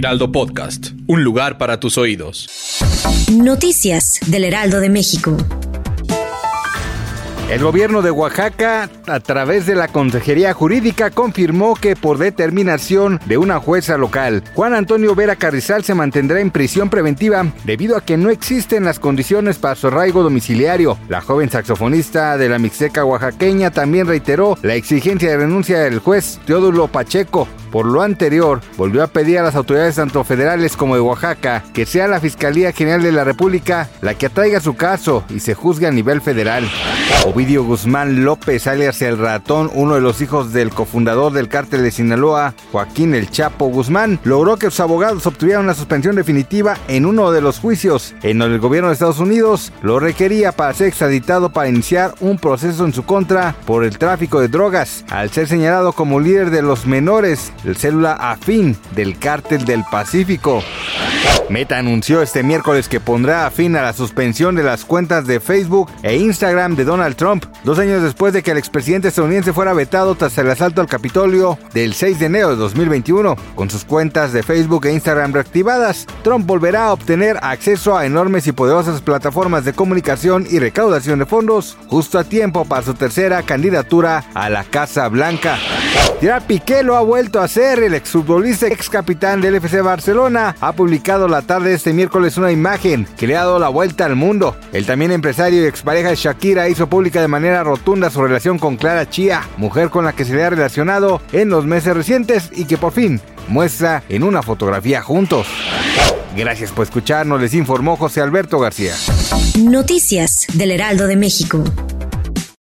Heraldo Podcast. Un lugar para tus oídos. Noticias del Heraldo de México. El gobierno de Oaxaca, a través de la Consejería Jurídica, confirmó que por determinación de una jueza local, Juan Antonio Vera Carrizal se mantendrá en prisión preventiva debido a que no existen las condiciones para su arraigo domiciliario. La joven saxofonista de la Mixteca oaxaqueña también reiteró la exigencia de renuncia del juez Teodulo Pacheco. Por lo anterior, volvió a pedir a las autoridades tanto federales como de Oaxaca que sea la Fiscalía General de la República la que atraiga su caso y se juzgue a nivel federal. Ovidio Guzmán López, alias El Ratón, uno de los hijos del cofundador del cártel de Sinaloa, Joaquín El Chapo Guzmán, logró que sus abogados obtuvieran una suspensión definitiva en uno de los juicios en donde el gobierno de Estados Unidos lo requería para ser extraditado para iniciar un proceso en su contra por el tráfico de drogas, al ser señalado como líder de los menores del célula afín del cártel del Pacífico. Meta anunció este miércoles que pondrá fin a la suspensión de las cuentas de Facebook e Instagram de Donald Trump, dos años después de que el expresidente estadounidense fuera vetado tras el asalto al Capitolio del 6 de enero de 2021. Con sus cuentas de Facebook e Instagram reactivadas, Trump volverá a obtener acceso a enormes y poderosas plataformas de comunicación y recaudación de fondos justo a tiempo para su tercera candidatura a la Casa Blanca. Gerard Piqué lo ha vuelto a hacer, el exfutbolista ex capitán del FC Barcelona ha publicado la tarde de este miércoles una imagen que le ha dado la vuelta al mundo. El también empresario y expareja de Shakira hizo pública de manera rotunda su relación con Clara Chia, mujer con la que se le ha relacionado en los meses recientes y que por fin muestra en una fotografía juntos. Gracias por escucharnos, les informó José Alberto García. Noticias del Heraldo de México.